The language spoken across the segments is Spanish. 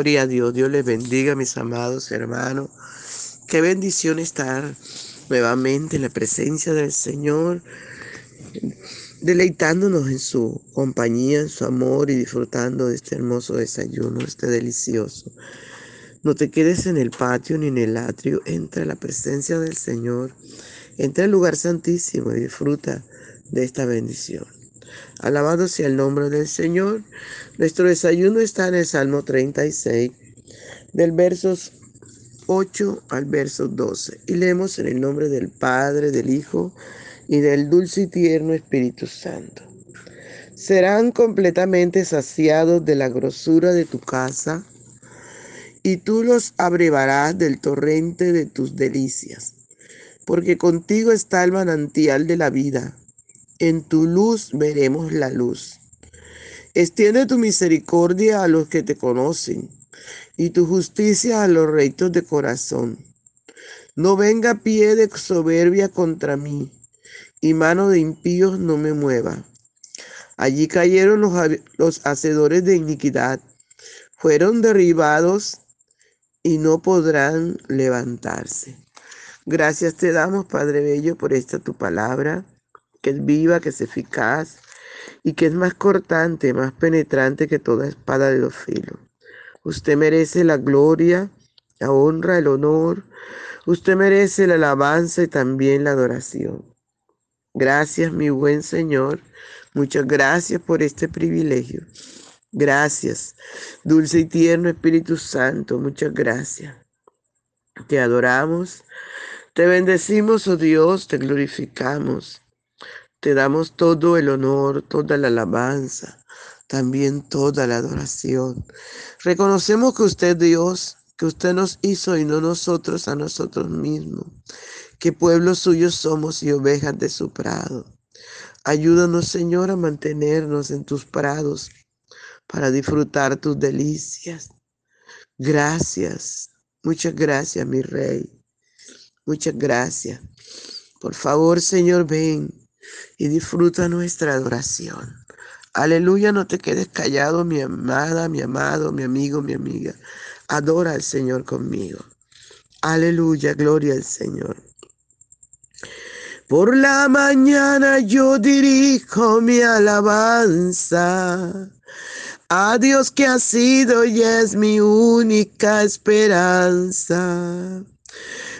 Gloria a Dios, Dios les bendiga, mis amados hermanos. Qué bendición estar nuevamente en la presencia del Señor, deleitándonos en su compañía, en su amor y disfrutando de este hermoso desayuno, este delicioso. No te quedes en el patio ni en el atrio, entra a la presencia del Señor, entra al lugar santísimo y disfruta de esta bendición. Alabado sea el nombre del Señor. Nuestro desayuno está en el Salmo 36, del versos 8 al verso 12. Y leemos en el nombre del Padre, del Hijo y del dulce y tierno Espíritu Santo. Serán completamente saciados de la grosura de tu casa, y tú los abrevarás del torrente de tus delicias, porque contigo está el manantial de la vida en tu luz veremos la luz. Extiende tu misericordia a los que te conocen y tu justicia a los rectos de corazón. No venga pie de soberbia contra mí y mano de impíos no me mueva. Allí cayeron los, los hacedores de iniquidad, fueron derribados y no podrán levantarse. Gracias te damos, Padre Bello, por esta tu palabra que es viva, que es eficaz y que es más cortante, más penetrante que toda espada de dos filos. Usted merece la gloria, la honra, el honor. Usted merece la alabanza y también la adoración. Gracias, mi buen Señor. Muchas gracias por este privilegio. Gracias, dulce y tierno Espíritu Santo. Muchas gracias. Te adoramos, te bendecimos, oh Dios, te glorificamos. Te damos todo el honor, toda la alabanza, también toda la adoración. Reconocemos que usted Dios, que usted nos hizo y no nosotros a nosotros mismos, que pueblos suyos somos y ovejas de su prado. Ayúdanos, Señor, a mantenernos en tus prados para disfrutar tus delicias. Gracias, muchas gracias, mi Rey. Muchas gracias. Por favor, Señor, ven y disfruta nuestra adoración. Aleluya, no te quedes callado, mi amada, mi amado, mi amigo, mi amiga. Adora al Señor conmigo. Aleluya, gloria al Señor. Por la mañana yo dirijo mi alabanza a Dios que ha sido y es mi única esperanza.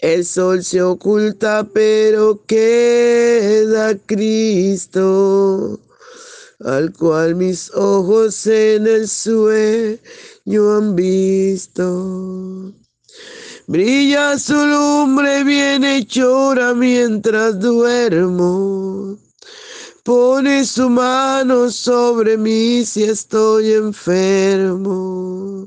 El sol se oculta, pero queda Cristo, al cual mis ojos en el sueño han visto. Brilla su lumbre bien hechora mientras duermo. Pone su mano sobre mí si estoy enfermo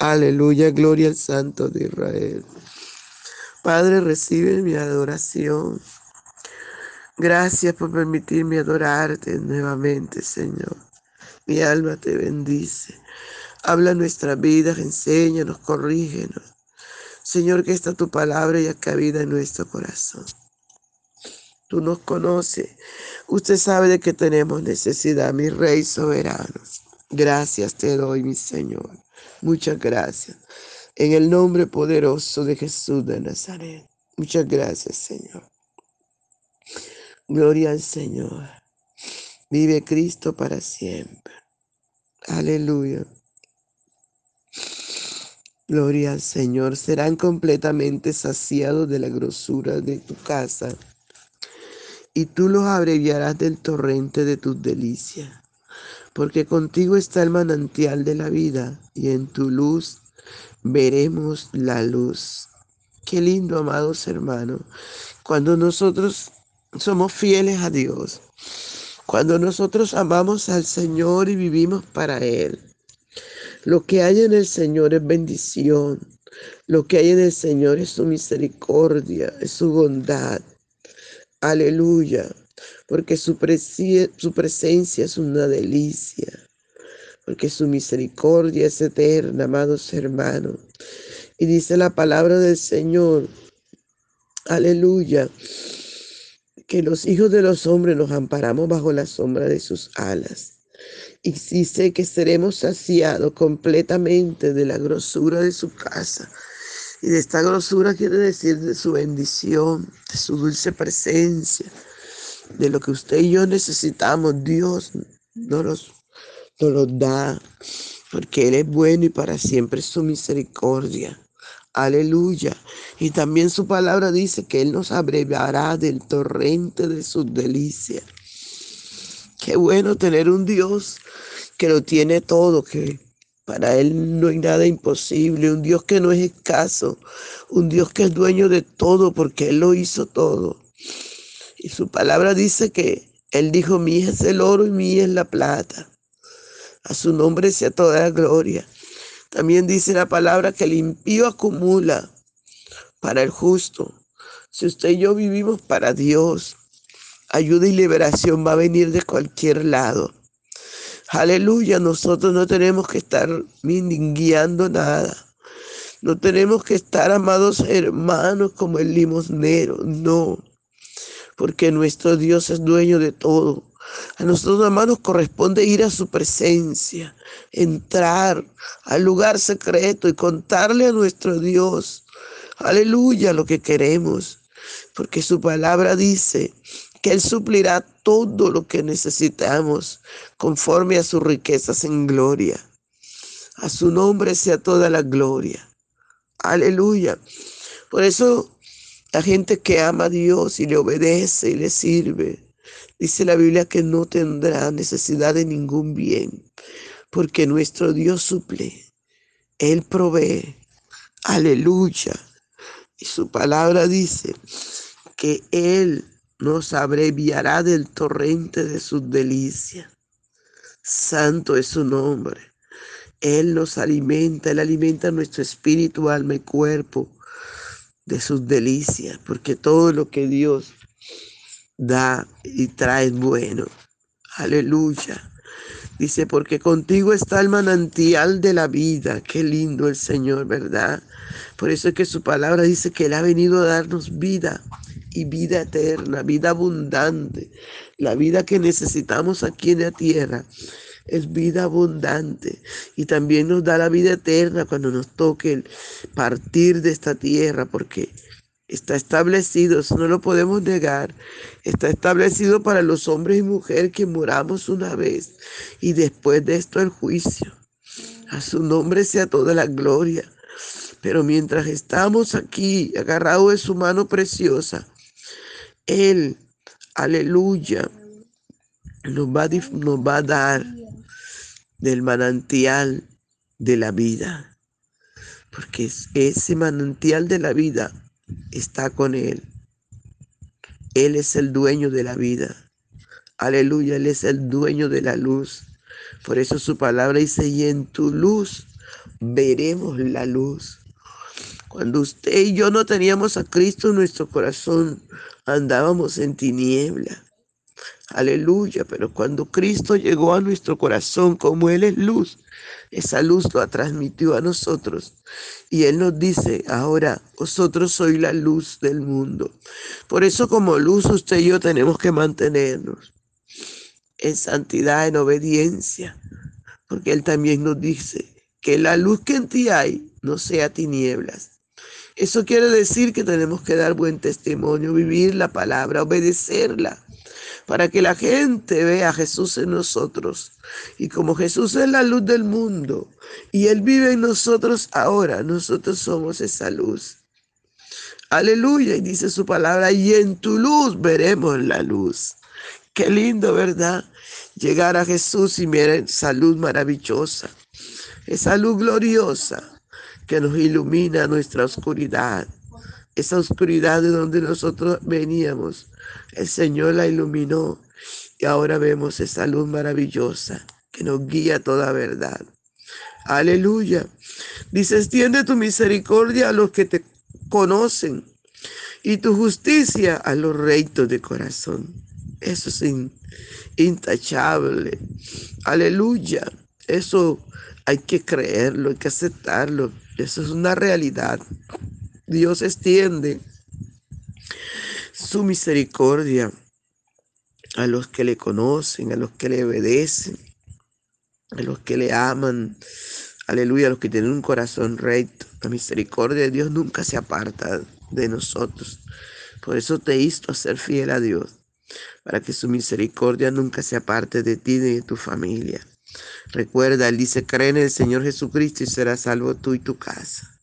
Aleluya, gloria al Santo de Israel. Padre, recibe mi adoración. Gracias por permitirme adorarte nuevamente, Señor. Mi alma te bendice. Habla nuestra vida, enséñanos, corrígenos. Señor, que esta tu palabra ya cabida en nuestro corazón. Tú nos conoces. Usted sabe de que tenemos necesidad, mi Rey soberano. Gracias te doy, mi Señor. Muchas gracias. En el nombre poderoso de Jesús de Nazaret. Muchas gracias, Señor. Gloria al Señor. Vive Cristo para siempre. Aleluya. Gloria al Señor. Serán completamente saciados de la grosura de tu casa y tú los abreviarás del torrente de tus delicias. Porque contigo está el manantial de la vida y en tu luz veremos la luz. Qué lindo, amados hermanos, cuando nosotros somos fieles a Dios, cuando nosotros amamos al Señor y vivimos para Él lo que hay en el Señor es bendición. Lo que hay en el Señor es su misericordia, es su bondad. Aleluya. Porque su, su presencia es una delicia. Porque su misericordia es eterna, amados hermanos. Y dice la palabra del Señor. Aleluya. Que los hijos de los hombres nos amparamos bajo la sombra de sus alas y dice que seremos saciados completamente de la grosura de su casa. Y de esta grosura quiere decir de su bendición, de su dulce presencia, de lo que usted y yo necesitamos. Dios nos los, nos los da, porque Él es bueno y para siempre es su misericordia. Aleluya. Y también su palabra dice que Él nos abrevará del torrente de sus delicias. Qué bueno tener un Dios que lo tiene todo, que para Él no hay nada imposible, un Dios que no es escaso, un Dios que es dueño de todo porque Él lo hizo todo. Y su palabra dice que Él dijo, mi es el oro y mi es la plata. A su nombre sea toda la gloria. También dice la palabra que el impío acumula para el justo. Si usted y yo vivimos para Dios, ayuda y liberación va a venir de cualquier lado. Aleluya, nosotros no tenemos que estar guiando nada. No tenemos que estar, amados hermanos, como el limosnero, no. Porque nuestro Dios es dueño de todo. A nosotros, hermanos, corresponde ir a su presencia, entrar al lugar secreto y contarle a nuestro Dios, aleluya, lo que queremos. Porque su palabra dice que Él suplirá todo lo que necesitamos conforme a sus riquezas en gloria. A su nombre sea toda la gloria. Aleluya. Por eso la gente que ama a Dios y le obedece y le sirve, dice la Biblia que no tendrá necesidad de ningún bien, porque nuestro Dios suple. Él provee. Aleluya. Y su palabra dice que Él nos abreviará del torrente de sus delicias. Santo es su nombre. Él nos alimenta, Él alimenta nuestro espíritu, alma y cuerpo de sus delicias, porque todo lo que Dios da y trae es bueno. Aleluya. Dice, porque contigo está el manantial de la vida. Qué lindo el Señor, ¿verdad? Por eso es que su palabra dice que Él ha venido a darnos vida y vida eterna, vida abundante, la vida que necesitamos aquí en la tierra es vida abundante y también nos da la vida eterna cuando nos toque partir de esta tierra porque está establecido, no lo podemos negar, está establecido para los hombres y mujeres que moramos una vez y después de esto el juicio. A su nombre sea toda la gloria. Pero mientras estamos aquí agarrados de su mano preciosa, Él, aleluya, nos va, nos va a dar del manantial de la vida, porque ese manantial de la vida está con Él. Él es el dueño de la vida. Aleluya, Él es el dueño de la luz. Por eso su palabra dice, y en tu luz veremos la luz. Cuando usted y yo no teníamos a Cristo en nuestro corazón, andábamos en tiniebla. Aleluya, pero cuando Cristo llegó a nuestro corazón, como Él es luz, esa luz lo transmitió a nosotros. Y Él nos dice, ahora vosotros sois la luz del mundo. Por eso como luz usted y yo tenemos que mantenernos en santidad, en obediencia. Porque Él también nos dice que la luz que en ti hay no sea tinieblas. Eso quiere decir que tenemos que dar buen testimonio, vivir la palabra, obedecerla para que la gente vea a Jesús en nosotros. Y como Jesús es la luz del mundo y Él vive en nosotros ahora, nosotros somos esa luz. Aleluya, y dice su palabra, y en tu luz veremos la luz. Qué lindo, ¿verdad? Llegar a Jesús y miren esa luz maravillosa, esa luz gloriosa que nos ilumina nuestra oscuridad, esa oscuridad de donde nosotros veníamos el Señor la iluminó y ahora vemos esa luz maravillosa que nos guía a toda verdad. Aleluya. Dice, extiende tu misericordia a los que te conocen y tu justicia a los rectos de corazón. Eso es intachable. Aleluya. Eso hay que creerlo, hay que aceptarlo. Eso es una realidad. Dios extiende su misericordia a los que le conocen, a los que le obedecen, a los que le aman. Aleluya, a los que tienen un corazón recto. La misericordia de Dios nunca se aparta de nosotros. Por eso te insto a ser fiel a Dios, para que su misericordia nunca se aparte de ti ni de tu familia. Recuerda, Él dice, cree en el Señor Jesucristo y serás salvo tú y tu casa.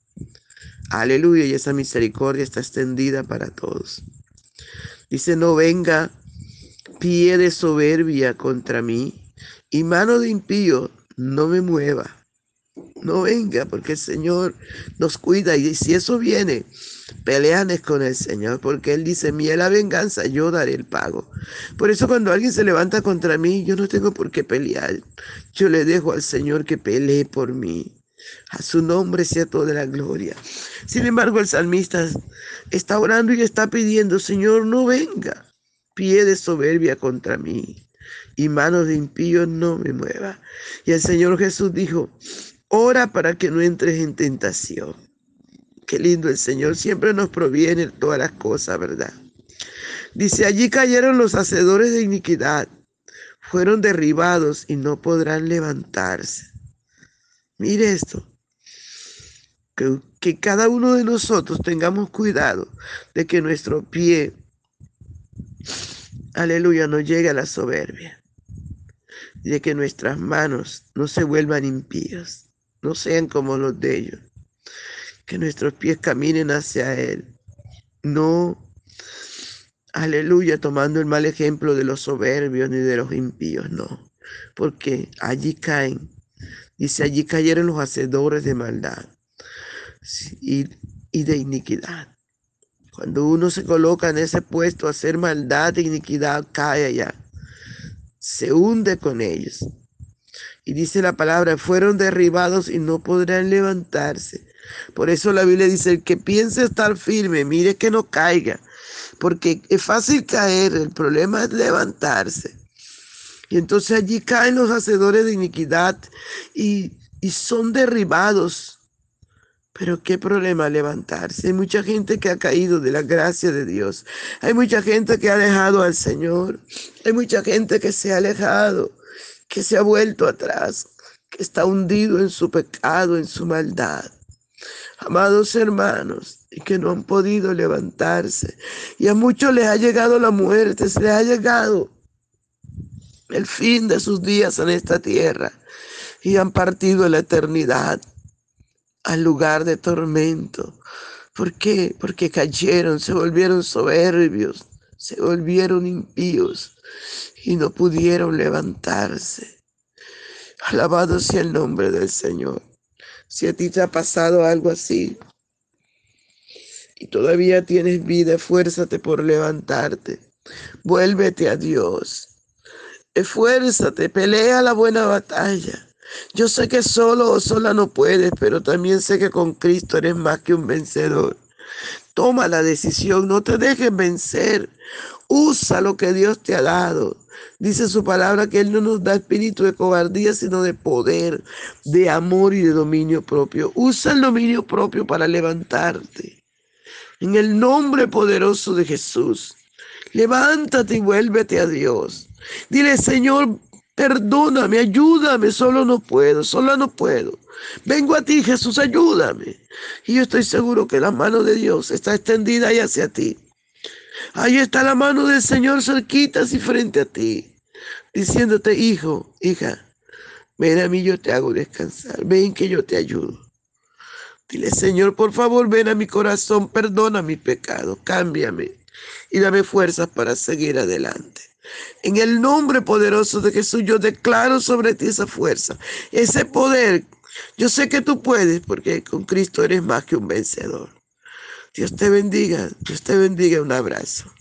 Aleluya, y esa misericordia está extendida para todos. Dice, no venga pie de soberbia contra mí y mano de impío no me mueva. No venga, porque el Señor nos cuida y si eso viene, peleanes con el Señor, porque Él dice, mía la venganza, yo daré el pago. Por eso cuando alguien se levanta contra mí, yo no tengo por qué pelear. Yo le dejo al Señor que pelee por mí. A su nombre sea toda la gloria. Sin embargo, el salmista está orando y está pidiendo, Señor, no venga pie de soberbia contra mí y manos de impío no me mueva. Y el Señor Jesús dijo, ora para que no entres en tentación. Qué lindo el Señor, siempre nos proviene todas las cosas, ¿verdad? Dice, allí cayeron los hacedores de iniquidad, fueron derribados y no podrán levantarse. Mire esto, que, cada uno de nosotros tengamos cuidado de que nuestro pie, aleluya, no llegue a la soberbia, de que nuestras manos no se vuelvan impías, no sean como los de ellos, que nuestros pies caminen hacia Él, no, aleluya, tomando el mal ejemplo de los soberbios ni de los impíos, no, porque allí caen Dice, allí cayeron los hacedores de maldad y, y de iniquidad. Cuando uno se coloca en ese puesto a hacer maldad e iniquidad, cae allá. Se hunde con ellos. Y dice la palabra, fueron derribados y no podrán levantarse. Por eso la Biblia dice, el que piense estar firme, mire que no caiga. Porque es fácil caer, el problema es levantarse. Y entonces allí caen los hacedores de iniquidad y, y son derribados pero qué problema levantarse. Hay mucha gente que ha caído de la gracia de Dios. Hay mucha gente que ha dejado al Señor. Hay mucha gente que se ha alejado, que se ha vuelto atrás, que está hundido en su pecado, en su maldad. Amados hermanos, y que no han podido levantarse. Y a muchos les ha llegado la muerte, se les ha llegado el fin de sus días en esta tierra. Y han partido la eternidad al lugar de tormento. ¿Por qué? Porque cayeron, se volvieron soberbios, se volvieron impíos y no pudieron levantarse. Alabado sea el nombre del Señor. Si a ti te ha pasado algo así y todavía tienes vida, esfuérzate por levantarte. Vuélvete a Dios. Esfuérzate, pelea la buena batalla. Yo sé que solo o sola no puedes, pero también sé que con Cristo eres más que un vencedor. Toma la decisión, no te dejes vencer. Usa lo que Dios te ha dado. Dice su palabra que Él no nos da espíritu de cobardía, sino de poder, de amor y de dominio propio. Usa el dominio propio para levantarte. En el nombre poderoso de Jesús, levántate y vuélvete a Dios. Dile, Señor, Perdóname, ayúdame, solo no puedo, solo no puedo. Vengo a ti, Jesús, ayúdame. Y yo estoy seguro que la mano de Dios está extendida ahí hacia ti. Ahí está la mano del Señor cerquita y frente a ti, diciéndote, hijo, hija, ven a mí, yo te hago descansar, ven que yo te ayudo. Dile, Señor, por favor, ven a mi corazón, perdona mi pecado, cámbiame y dame fuerzas para seguir adelante. En el nombre poderoso de Jesús, yo declaro sobre ti esa fuerza, ese poder. Yo sé que tú puedes porque con Cristo eres más que un vencedor. Dios te bendiga, Dios te bendiga, un abrazo.